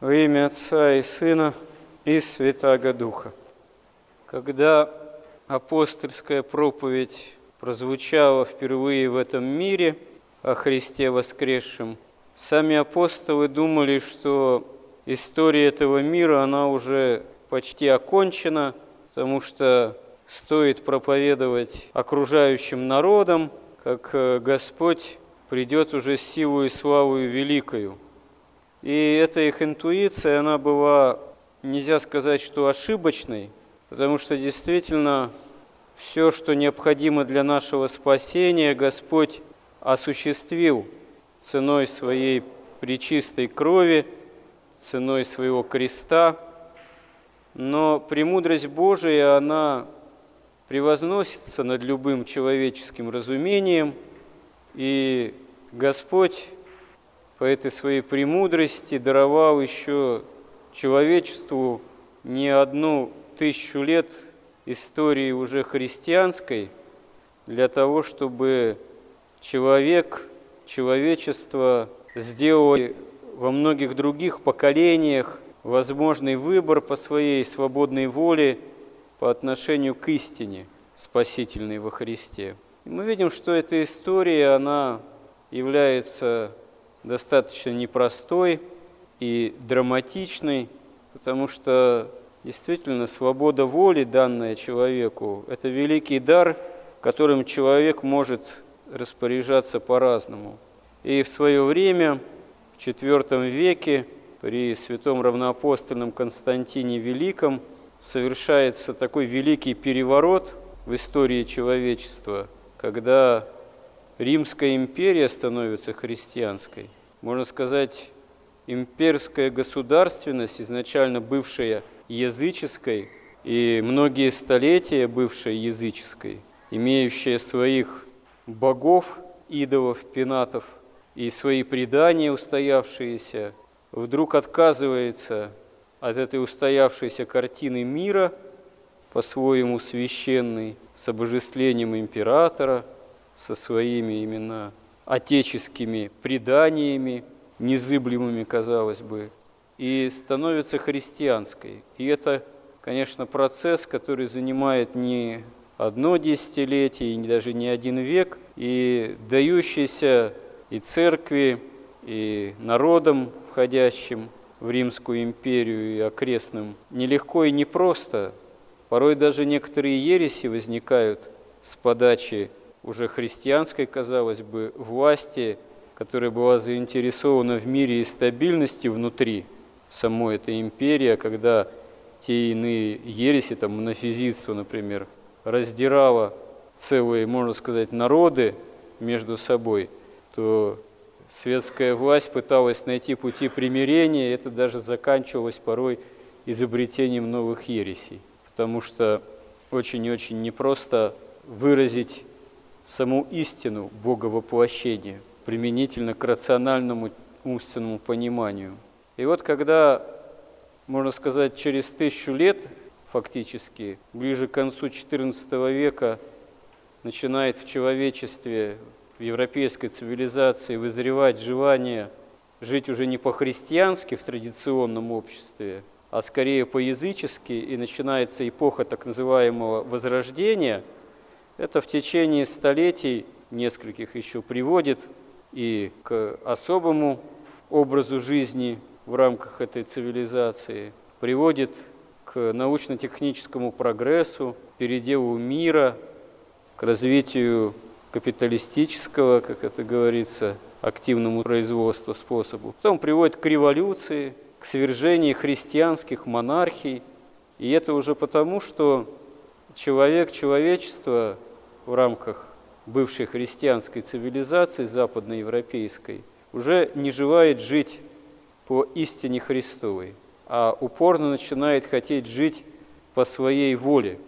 Во имя Отца и Сына и Святаго Духа. Когда апостольская проповедь прозвучала впервые в этом мире о Христе воскресшем, сами апостолы думали, что история этого мира, она уже почти окончена, потому что стоит проповедовать окружающим народам, как э, Господь придет уже с силой и славою великою. И эта их интуиция, она была, нельзя сказать, что ошибочной, потому что действительно все, что необходимо для нашего спасения, Господь осуществил ценой своей причистой крови, ценой своего креста. Но премудрость Божия, она превозносится над любым человеческим разумением, и Господь по этой своей премудрости даровал еще человечеству не одну тысячу лет истории уже христианской для того, чтобы человек, человечество сделало во многих других поколениях возможный выбор по своей свободной воле – по отношению к истине, спасительной во Христе. И мы видим, что эта история, она является достаточно непростой и драматичной, потому что действительно свобода воли, данная человеку, это великий дар, которым человек может распоряжаться по-разному. И в свое время, в IV веке, при святом равноапостольном Константине Великом, совершается такой великий переворот в истории человечества, когда Римская империя становится христианской. Можно сказать, имперская государственность, изначально бывшая языческой, и многие столетия бывшей языческой, имеющая своих богов, идолов, пенатов и свои предания устоявшиеся, вдруг отказывается от этой устоявшейся картины мира, по-своему священной, с обожествлением императора, со своими именно отеческими преданиями, незыблемыми, казалось бы, и становится христианской. И это, конечно, процесс, который занимает не одно десятилетие, и даже не один век, и дающийся и церкви, и народам входящим – в Римскую империю и окрестным нелегко и непросто. Порой даже некоторые ереси возникают с подачи уже христианской, казалось бы, власти, которая была заинтересована в мире и стабильности внутри самой этой империи, а когда те иные ереси, там монофизитство, например, раздирало целые, можно сказать, народы между собой, то светская власть пыталась найти пути примирения, и это даже заканчивалось порой изобретением новых ересей, потому что очень и очень непросто выразить саму истину Бога воплощения применительно к рациональному умственному пониманию. И вот когда, можно сказать, через тысячу лет фактически, ближе к концу XIV века, начинает в человечестве в европейской цивилизации вызревать желание жить уже не по-христиански в традиционном обществе, а скорее по-язычески, и начинается эпоха так называемого Возрождения, это в течение столетий, нескольких еще приводит и к особому образу жизни в рамках этой цивилизации, приводит к научно-техническому прогрессу, переделу мира, к развитию капиталистического, как это говорится, активному производству способу. Потом приводит к революции, к свержению христианских монархий. И это уже потому, что человек, человечество в рамках бывшей христианской цивилизации западноевропейской уже не желает жить по истине Христовой, а упорно начинает хотеть жить по своей воле.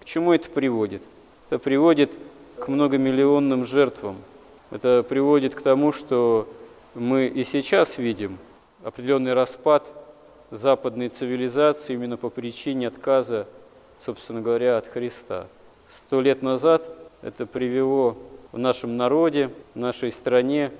К чему это приводит? Это приводит к многомиллионным жертвам. Это приводит к тому, что мы и сейчас видим определенный распад западной цивилизации именно по причине отказа, собственно говоря, от Христа. Сто лет назад это привело в нашем народе, в нашей стране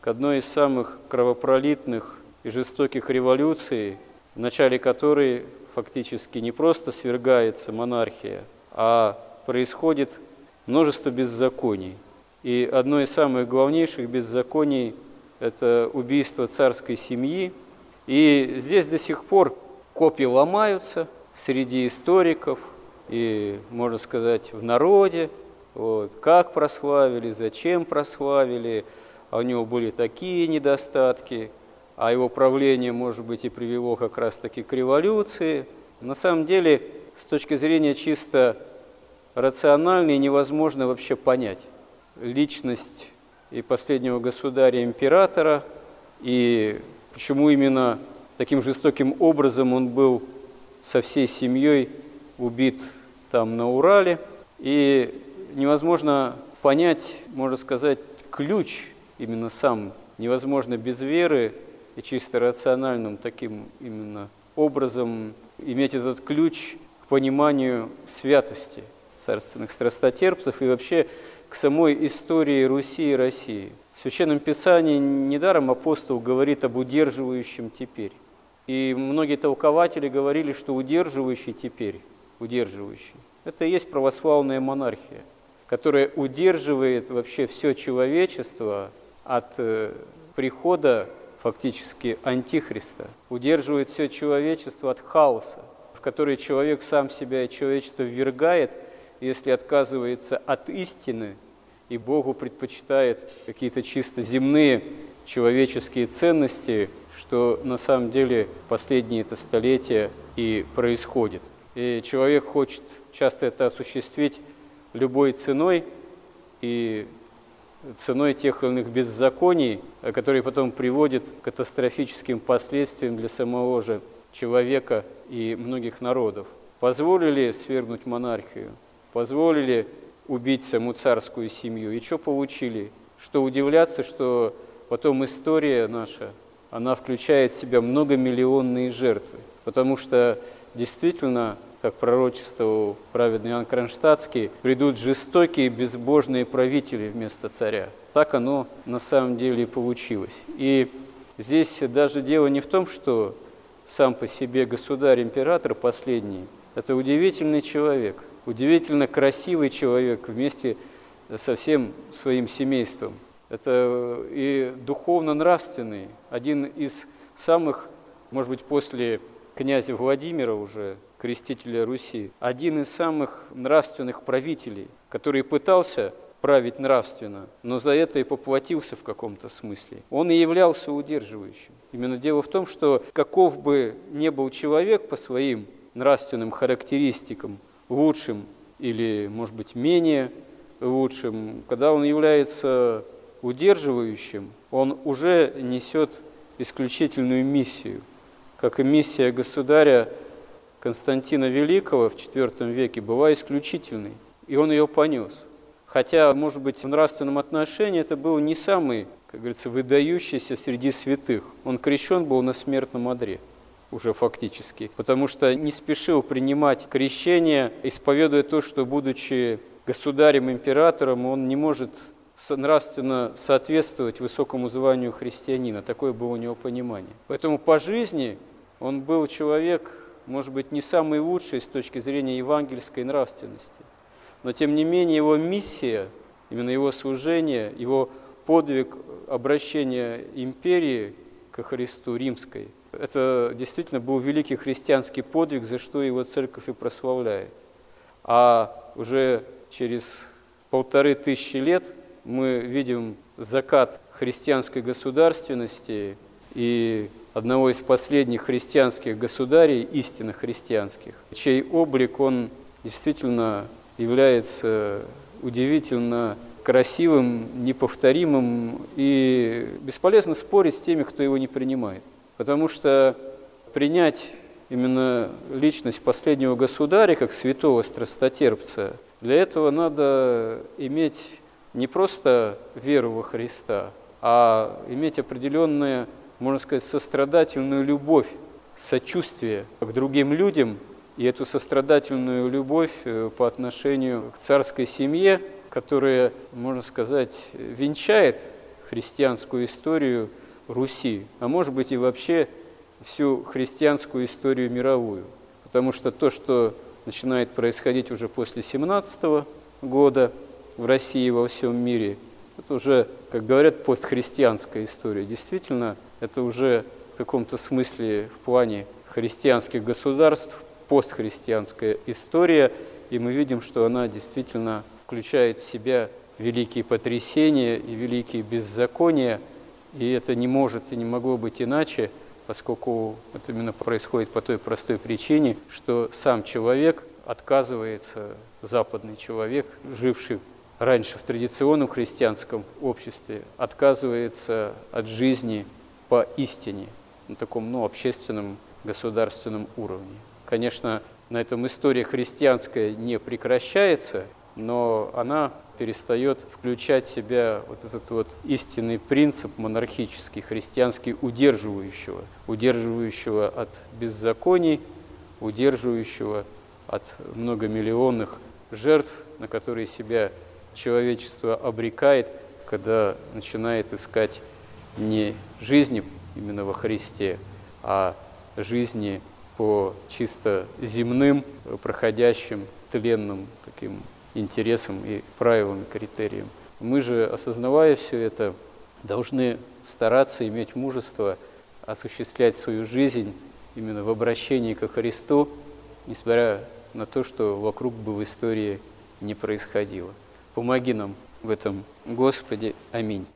к одной из самых кровопролитных и жестоких революций, в начале которой фактически не просто свергается монархия, а происходит множество беззаконий. И одно из самых главнейших беззаконий – это убийство царской семьи. И здесь до сих пор копии ломаются среди историков и, можно сказать, в народе. Вот, как прославили, зачем прославили, а у него были такие недостатки, а его правление, может быть, и привело как раз-таки к революции. На самом деле, с точки зрения чисто рациональной, невозможно вообще понять личность и последнего государя-императора, и почему именно таким жестоким образом он был со всей семьей убит там на Урале. И невозможно понять, можно сказать, ключ именно сам невозможно без веры и чисто рациональным таким именно образом иметь этот ключ к пониманию святости царственных страстотерпцев и вообще к самой истории Руси и России. В Священном Писании недаром апостол говорит об удерживающем теперь. И многие толкователи говорили, что удерживающий теперь, удерживающий, это и есть православная монархия, которая удерживает вообще все человечество от э, прихода фактически антихриста, удерживает все человечество от хаоса, в который человек сам себя и человечество ввергает – если отказывается от истины и Богу предпочитает какие-то чисто земные человеческие ценности, что на самом деле последние это столетия и происходит. И человек хочет часто это осуществить любой ценой и ценой тех или иных беззаконий, которые потом приводят к катастрофическим последствиям для самого же человека и многих народов. Позволили свергнуть монархию? позволили убить саму царскую семью. И что получили? Что удивляться, что потом история наша, она включает в себя многомиллионные жертвы. Потому что действительно, как пророчествовал праведный Иоанн Кронштадтский, придут жестокие безбожные правители вместо царя. Так оно на самом деле и получилось. И здесь даже дело не в том, что сам по себе государь-император последний, это удивительный человек – удивительно красивый человек вместе со всем своим семейством. Это и духовно-нравственный, один из самых, может быть, после князя Владимира уже, крестителя Руси, один из самых нравственных правителей, который пытался править нравственно, но за это и поплатился в каком-то смысле. Он и являлся удерживающим. Именно дело в том, что каков бы ни был человек по своим нравственным характеристикам, лучшим или, может быть, менее лучшим, когда он является удерживающим, он уже несет исключительную миссию, как и миссия государя Константина Великого в IV веке была исключительной, и он ее понес. Хотя, может быть, в нравственном отношении это был не самый, как говорится, выдающийся среди святых. Он крещен был на смертном одре – уже фактически, потому что не спешил принимать крещение, исповедуя то, что, будучи государем-императором, он не может нравственно соответствовать высокому званию христианина. Такое было у него понимание. Поэтому по жизни он был человек, может быть, не самый лучший с точки зрения евангельской нравственности. Но, тем не менее, его миссия, именно его служение, его подвиг обращения империи ко Христу римской – это действительно был великий христианский подвиг, за что его церковь и прославляет. А уже через полторы тысячи лет мы видим закат христианской государственности и одного из последних христианских государей, истинно христианских, чей облик он действительно является удивительно красивым, неповторимым, и бесполезно спорить с теми, кто его не принимает. Потому что принять именно личность последнего государя как святого страстотерпца, для этого надо иметь не просто веру во Христа, а иметь определенную, можно сказать, сострадательную любовь, сочувствие к другим людям, и эту сострадательную любовь э, по отношению к царской семье, которая, можно сказать, венчает христианскую историю Руси, а может быть и вообще всю христианскую историю мировую. Потому что то, что начинает происходить уже после 17 года в России и во всем мире, это уже, как говорят, постхристианская история. Действительно, это уже в каком-то смысле в плане христианских государств постхристианская история, и мы видим, что она действительно включает в себя великие потрясения и великие беззакония, и это не может и не могло быть иначе, поскольку это именно происходит по той простой причине, что сам человек отказывается, западный человек, живший раньше в традиционном христианском обществе, отказывается от жизни по истине, на таком ну, общественном государственном уровне. Конечно, на этом история христианская не прекращается, но она перестает включать в себя вот этот вот истинный принцип монархический, христианский, удерживающего, удерживающего от беззаконий, удерживающего от многомиллионных жертв, на которые себя человечество обрекает, когда начинает искать не жизни именно во Христе, а жизни по чисто земным, проходящим, тленным таким интересам и правилам, и критериям. Мы же, осознавая все это, должны стараться иметь мужество осуществлять свою жизнь именно в обращении ко Христу, несмотря на то, что вокруг бы в истории не происходило. Помоги нам в этом, Господи. Аминь.